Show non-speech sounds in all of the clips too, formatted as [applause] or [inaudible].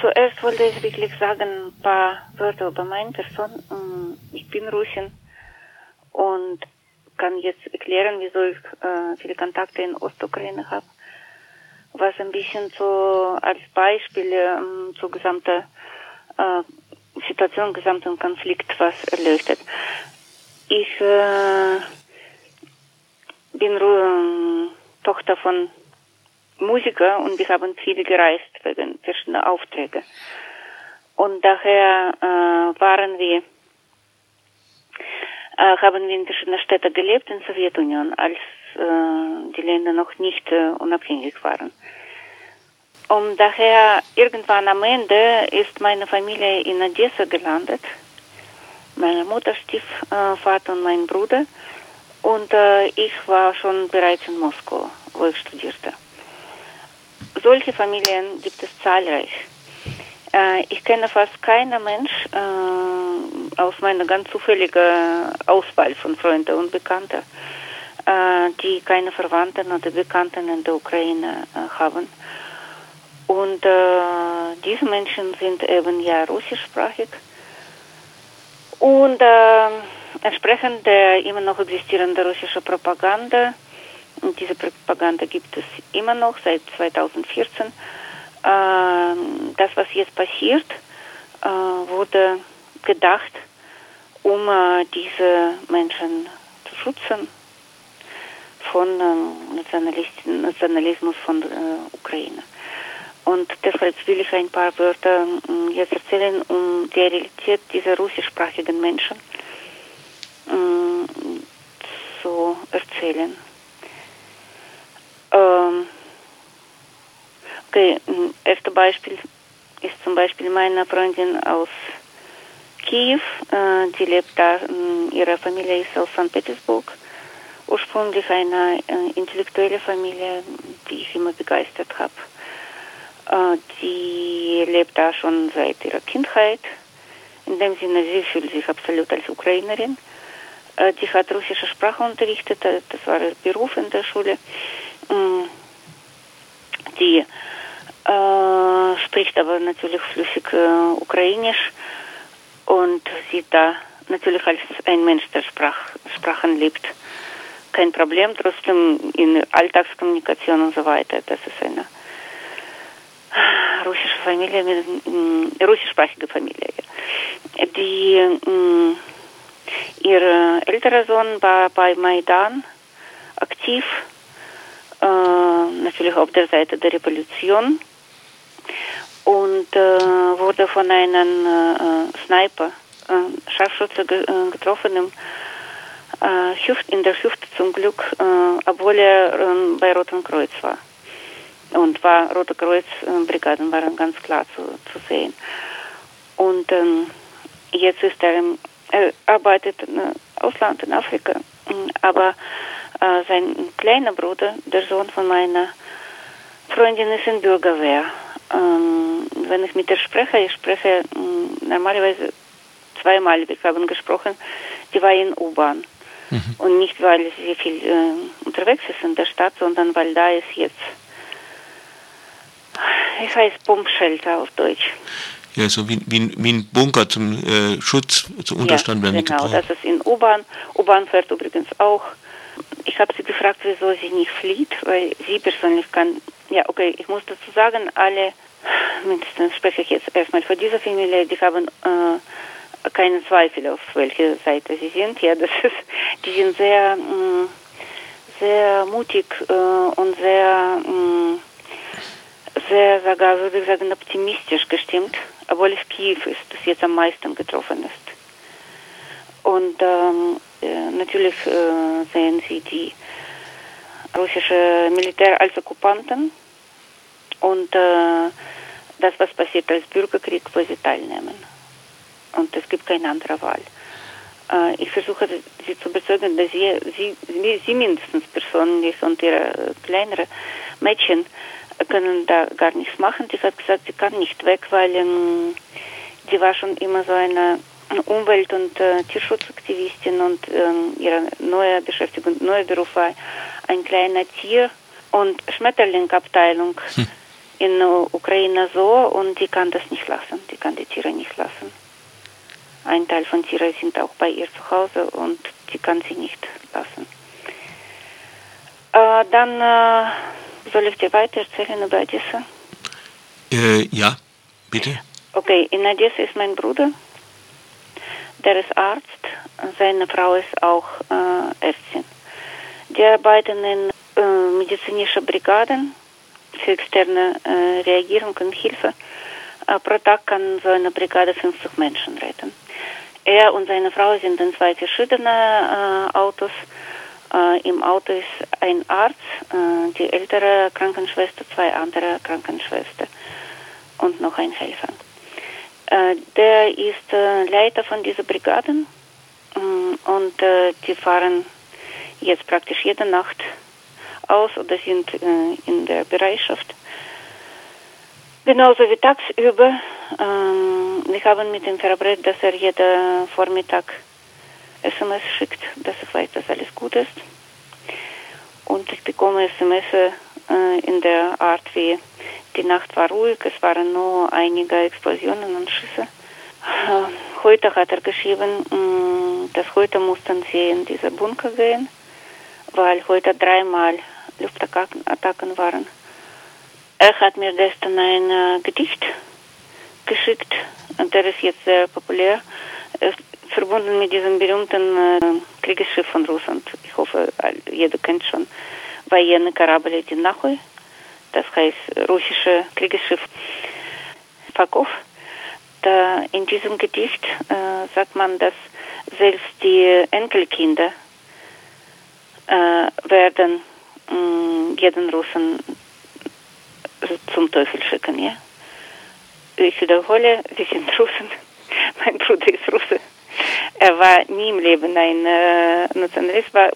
zuerst wollte ich wirklich sagen ein paar Wörter über meine Person. Ich bin Russin und kann jetzt erklären, wieso ich äh, viele Kontakte in Ostukraine habe. Was ein bisschen so als Beispiel ähm, zur gesamten äh, Situation, gesamten Konflikt was erleuchtet. Ich äh, bin äh, Tochter von Musiker und wir haben viel gereist wegen verschiedener Aufträge. Und daher äh, waren wir, äh, haben wir in verschiedenen Städten gelebt in der Sowjetunion, als äh, die Länder noch nicht äh, unabhängig waren. Und daher irgendwann am Ende ist meine Familie in Odessa gelandet. Meine Mutter, Stiefvater und mein Bruder. Und äh, ich war schon bereits in Moskau, wo ich studierte. Solche Familien gibt es zahlreich. Äh, ich kenne fast keinen Mensch äh, aus meiner ganz zufälligen Auswahl von Freunden und Bekannten, äh, die keine Verwandten oder Bekannten in der Ukraine äh, haben. Und äh, diese Menschen sind eben ja russischsprachig. Und entsprechend der immer noch existierenden russischen Propaganda, und diese Propaganda gibt es immer noch seit 2014, äh, das, was jetzt passiert, äh, wurde gedacht, um äh, diese Menschen zu schützen von äh, Nationalismus von äh, Ukraine. Und deshalb will ich ein paar Wörter äh, jetzt erzählen, um die Realität dieser russischsprachigen Menschen zu erzählen. Ähm, okay, erstes Beispiel ist zum Beispiel meine Freundin aus Kiew. Äh, die lebt da, ihre Familie ist aus St. Petersburg. Ursprünglich eine äh, intellektuelle Familie, die ich immer begeistert habe. Äh, die lebt da schon seit ihrer Kindheit. In dem Sinne, sie fühlt sich absolut als Ukrainerin. Äh, die hat russische Sprache unterrichtet, äh, das war ihr Beruf in der Schule. Die äh, spricht aber natürlich flüssig äh, Ukrainisch und sieht da natürlich als ein Mensch, der Sprach, Sprachen liebt, kein Problem. Trotzdem in Alltagskommunikation und so weiter, das ist eine russische Familie, mit, russischsprachige Familie. Die, mh, ihr älterer Sohn war bei Maidan aktiv, äh, natürlich auf der Seite der Revolution. Und äh, wurde von einem äh, Sniper, äh, Scharfschütze ge äh, getroffen im, äh, in der Hüfte zum Glück, äh, obwohl er äh, bei Rotem Kreuz war. Und war Rote Kreuz Brigaden waren ganz klar zu, zu sehen. Und ähm, jetzt ist er, im, er arbeitet im Ausland in Afrika, aber äh, sein kleiner Bruder, der Sohn von meiner Freundin, ist in Bürgerwehr. Ähm, wenn ich mit ihr spreche, ich spreche äh, normalerweise zweimal, wir haben gesprochen, die war in U-Bahn. Mhm. Und nicht, weil sie viel äh, unterwegs ist in der Stadt, sondern weil da ist jetzt es heißt Bombshelter auf Deutsch. Ja, so wie, wie, wie ein Bunker zum äh, Schutz, zum Unterstand ja, werden genau, das ist in U-Bahn. U-Bahn fährt übrigens auch. Ich habe sie gefragt, wieso sie nicht flieht, weil sie persönlich kann, ja okay, ich muss dazu sagen, alle, mindestens spreche ich jetzt erstmal für diese Familie, die haben äh, keine Zweifel, auf welche Seite sie sind. Ja, das ist, die sind sehr, mh, mm, sehr mutig äh, und sehr mh, mm, sehr, sogar würde ich sagen, optimistisch gestimmt, obwohl es Kiew ist, das jetzt am meisten getroffen ist. Und ähm, äh, natürlich äh, sehen sie die russische Militär als Okkupanten und äh, das, was passiert als Bürgerkrieg, wo sie teilnehmen. Und es gibt keine andere Wahl. Ich versuche sie zu überzeugen, dass sie, sie, sie mindestens persönlich und ihre kleinere Mädchen können da gar nichts machen. Die hat gesagt, sie kann nicht weg, weil ähm, sie war schon immer so eine Umwelt- und äh, Tierschutzaktivistin und ähm, ihre neue Beschäftigung, neuer Beruf war ein kleiner Tier- und Schmetterlingabteilung hm. in der Ukraine so und die kann das nicht lassen. Die kann die Tiere nicht lassen. Ein Teil von Tieren sind auch bei ihr zu Hause und die kann sie nicht lassen. Äh, dann äh, soll ich dir weiter erzählen über Odessa? Äh, ja, bitte. Okay, in Odessa ist mein Bruder. Der ist Arzt. Seine Frau ist auch äh, Ärztin. Die arbeiten in äh, medizinischen Brigaden für externe äh, Reagierung und Hilfe. Äh, pro Tag kann so eine Brigade 50 Menschen retten. Er und seine Frau sind in zwei verschiedenen äh, Autos. Äh, Im Auto ist ein Arzt, die ältere Krankenschwester, zwei andere Krankenschwestern und noch ein Helfer. Äh, der ist äh, Leiter von dieser Brigaden mm, und äh, die fahren jetzt praktisch jede Nacht aus oder sind in der Bereitschaft. Genauso wie tagsüber. Ähm, wir haben mit ihm verabredet, dass er jeden Vormittag SMS schickt, dass ich weiß, dass alles gut ist. Und ich bekomme SMS äh, in der Art wie die Nacht war ruhig, es waren nur einige Explosionen und Schüsse. Äh, heute hat er geschrieben, mh, mm, dass heute mussten sie in diese Bunker gehen, weil heute dreimal Luftattacken waren. Er hat mir gestern ein äh, Gedicht geschickt, und der ist jetzt sehr populär, ist verbunden mit diesem berühmten äh, Kriegsschiff von Russland. Ich hoffe, jeder kennt schon. Военный корабль «Одинахуй», das heißt russische Kriegsschiff Fakov. Da in diesem Gedicht äh, sagt man, dass selbst die Enkelkinder äh, werden mh, mm, jeden Russen zum Teufel schicken, ja. Ich wiederhole, wir sind [laughs] Russen. Mein Bruder ist Russe. Er war nie im Leben ein äh, Nationalist, war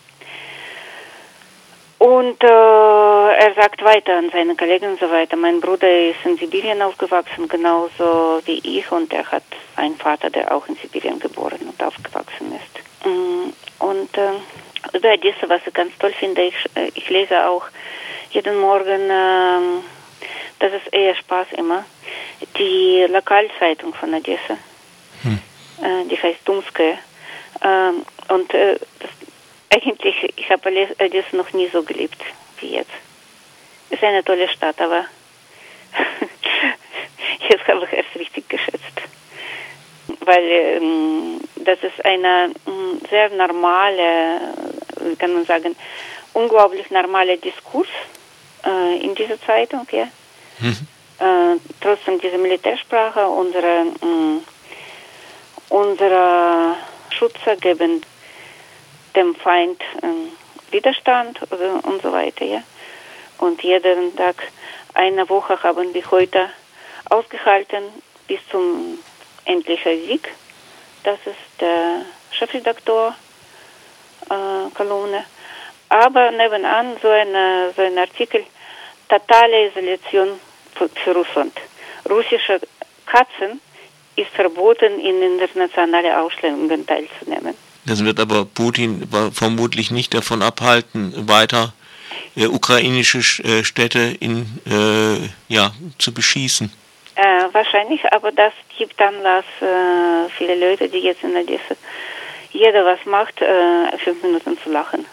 und äh, er sagt weiter an seine Kollegen und so weiter. Mein Bruder ist in Sibirien aufgewachsen, genauso wie ich, und er hat einen Vater, der auch in Sibirien geboren und aufgewachsen ist. Mm, und äh, über Odessa, was ich ganz toll finde, ich, äh, ich lese auch jeden Morgen, äh, das ist eher Spaß immer, die Lokalzeitung von Odessa. Hm. Äh, die heißt Dumske. Ähm, und äh, das eigentlich, ich habe Odessa noch nie so geliebt wie jetzt. Es ist eine tolle Stadt, aber jetzt [laughs] habe ich es richtig geschätzt. Weil ähm, das ist eine ähm, sehr normale, wie kann man sagen, unglaublich normaler Diskurs äh, in dieser Zeitung. Ja. Mhm. Äh, trotzdem diese Militärsprache, unsere, äh, unsere Schützer geben dem Feind äh, Widerstand und so weiter. Ja? Und jeden Tag eine Woche haben wir heute ausgehalten bis zum endlichen Sieg. Das ist der Chefredaktor äh, Kolumne. Aber nebenan so, eine, so ein Artikel, totale Isolation für, für Russland. Russische Katzen ist verboten, in internationale Ausstellungen teilzunehmen. Das wird aber Putin vermutlich nicht davon abhalten, weiter äh, ukrainische äh, Städte in, äh, ja, zu beschießen. Äh, wahrscheinlich, aber das gibt Anlass, äh, viele Leute, die jetzt in Odessa jeder was macht, äh, fünf Minuten zu lachen.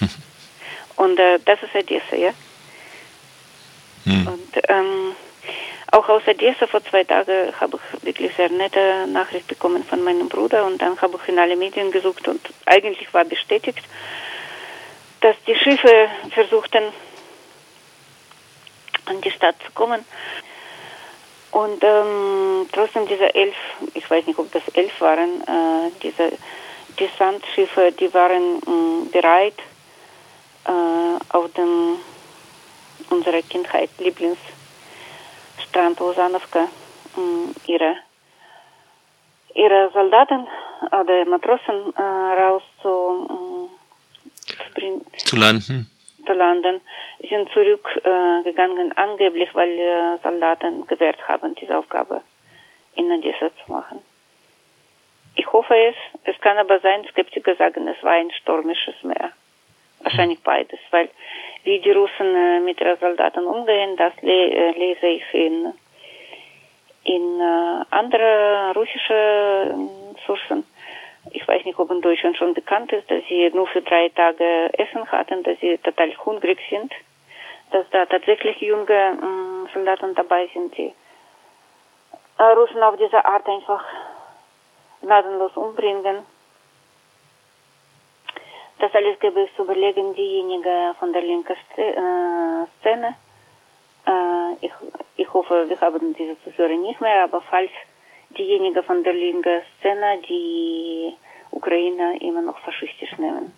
[laughs] Und das ist Odessa, ja. Hm. Und ähm, auch aus Odessa vor zwei Tagen habe ich wirklich sehr nette Nachricht bekommen von meinem Bruder und dann habe ich in alle Medien gesucht und eigentlich war bestätigt, dass die Schiffe versuchten, an die Stadt zu kommen. Und ähm, trotzdem diese elf, ich weiß nicht, ob das elf waren, äh, diese Desantschiffe, die waren mh, bereit, äh, auf dem unserer Kindheit Lieblings Lausanowka ihre, ihre Soldaten oder Matrosen raus zu, äh, zu landen. Zu landen, sind zurückgegangen, äh, angeblich, weil äh, Soldaten gewährt haben, diese Aufgabe in Odessa zu machen. Ich hoffe es. Es kann aber sein, Skeptiker sagen, es war ein stürmisches Meer. Wahrscheinlich beides, weil wie die Russen mit ihren Soldaten umgehen, das lese ich in, in andere russische Sourcen. Ich weiß nicht, ob in Deutschland schon bekannt ist, dass sie nur für drei Tage Essen hatten, dass sie total hungrig sind, dass da tatsächlich junge Soldaten dabei sind, die Russen auf diese Art einfach gnadenlos umbringen. Das alles gäbe es zu überlegen, diejenigen von der linken Szene. Ich, ich hoffe, wir haben diese Zuhörer nicht mehr, aber falls diejenigen von der linken Szene die Ukraine immer noch faschistisch nehmen.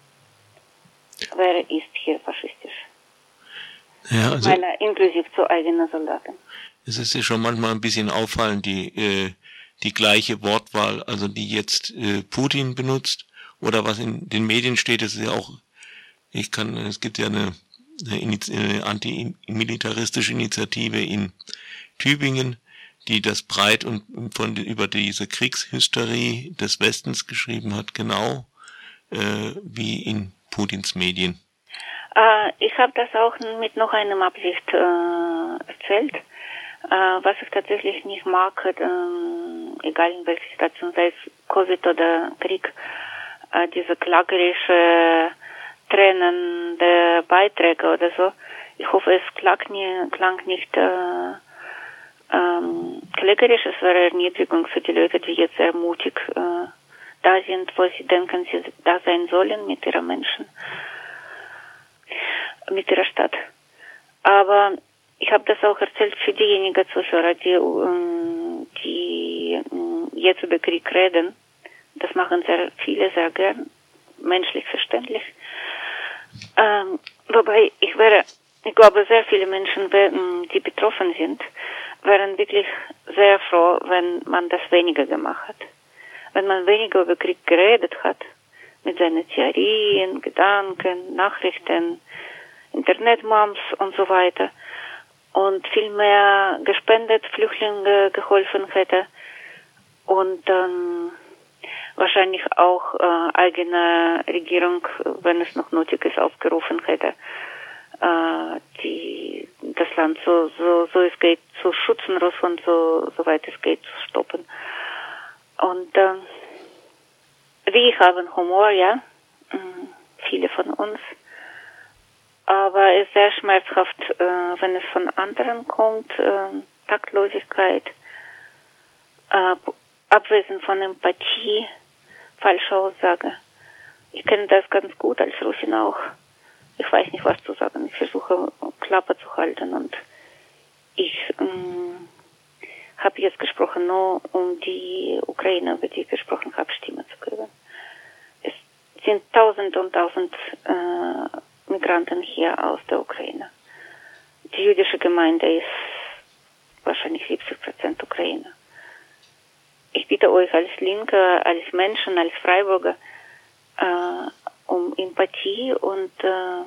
Wer ist hier faschistisch? Ja, also, Meine, inklusive zu eigenen Soldaten. Es ist ja schon manchmal ein bisschen auffallend, die, äh, die gleiche Wortwahl, also die jetzt äh, Putin benutzt oder was in den Medien steht, das ist ja auch, ich kann, es gibt ja eine, eine, eine antimilitaristische Initiative in Tübingen, die das breit und von über diese Kriegshysterie des Westens geschrieben hat, genau äh, wie in Putins Medien. Äh, ich habe das auch mit noch einem Absicht äh, erzählt. Äh, was ich tatsächlich nicht mag, äh, egal in welcher Situation, sei es Covid oder Krieg, äh, diese klagerische tränende Beiträge oder so. Ich hoffe, es klang, nie, klang nicht äh, ähm, klägerisch, es wäre Erniedrigung für die Leute, die jetzt sehr mutig äh, da sind, wo sie denken, sie da sein sollen mit ihrer Menschen, mit ihrer Stadt. Aber ich habe das auch erzählt für diejenigen Zuhörer, die, ähm, die ähm, jetzt über Krieg reden. Das machen sehr viele sehr gern, menschlich verständlich. Ähm, wobei ich wäre, ich glaube, sehr viele Menschen, die betroffen sind, wären wirklich sehr froh, wenn man das weniger gemacht hat. Wenn man weniger über Krieg geredet hat, mit seinen Theorien, Gedanken, Nachrichten, Internetmoms und so weiter und viel mehr gespendet, Flüchtlinge geholfen hätte und dann wahrscheinlich auch äh, eigene Regierung, wenn es noch nötig ist, aufgerufen hätte, äh, die, das Land so, so, so es geht zu schützen, Russland so, soweit es geht zu stoppen. Und äh, wir haben Humor, ja, viele von uns aber es ist sehr schmerzhaft, äh, wenn es von anderen kommt, äh, Taktlosigkeit, äh, Abwesen von Empathie, falsche Aussage. Ich kenne das ganz gut als Russin auch. Ich weiß nicht, was zu sagen. Ich versuche, Klappe zu halten und ich ähm, habe jetzt gesprochen, nur um die Ukraine, über die ich gesprochen habe, Stimme zu geben. Es sind tausend und tausend äh, Migranten hier aus der Ukraine. Die jüdische Gemeinde ist wahrscheinlich 70 Prozent Ukraine. Bitte euch als Linke, als Menschen, als Freiburger äh, um Empathie und äh,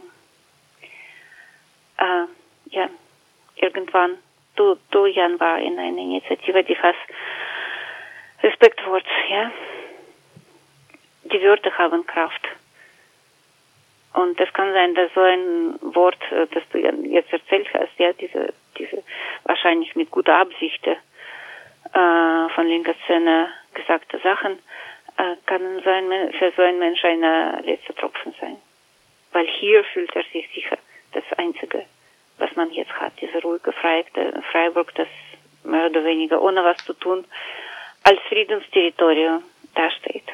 äh, ja, irgendwann, du, du Jan war in einer Initiative, die heißt Respektwort, ja. Die Wörter haben Kraft. Und es kann sein, dass so ein Wort, äh, das du jetzt erzählt hast, ja, diese, diese wahrscheinlich mit guter Absicht äh, von linker Szene gesagte Sachen, äh, kann so ein, für so ein Mensch ein letzter Tropfen sein. Weil hier fühlt er sich sicher das Einzige, was man jetzt hat, diese ruhige Freiburg, das mehr oder weniger ohne was zu tun als Friedensterritorium dasteht.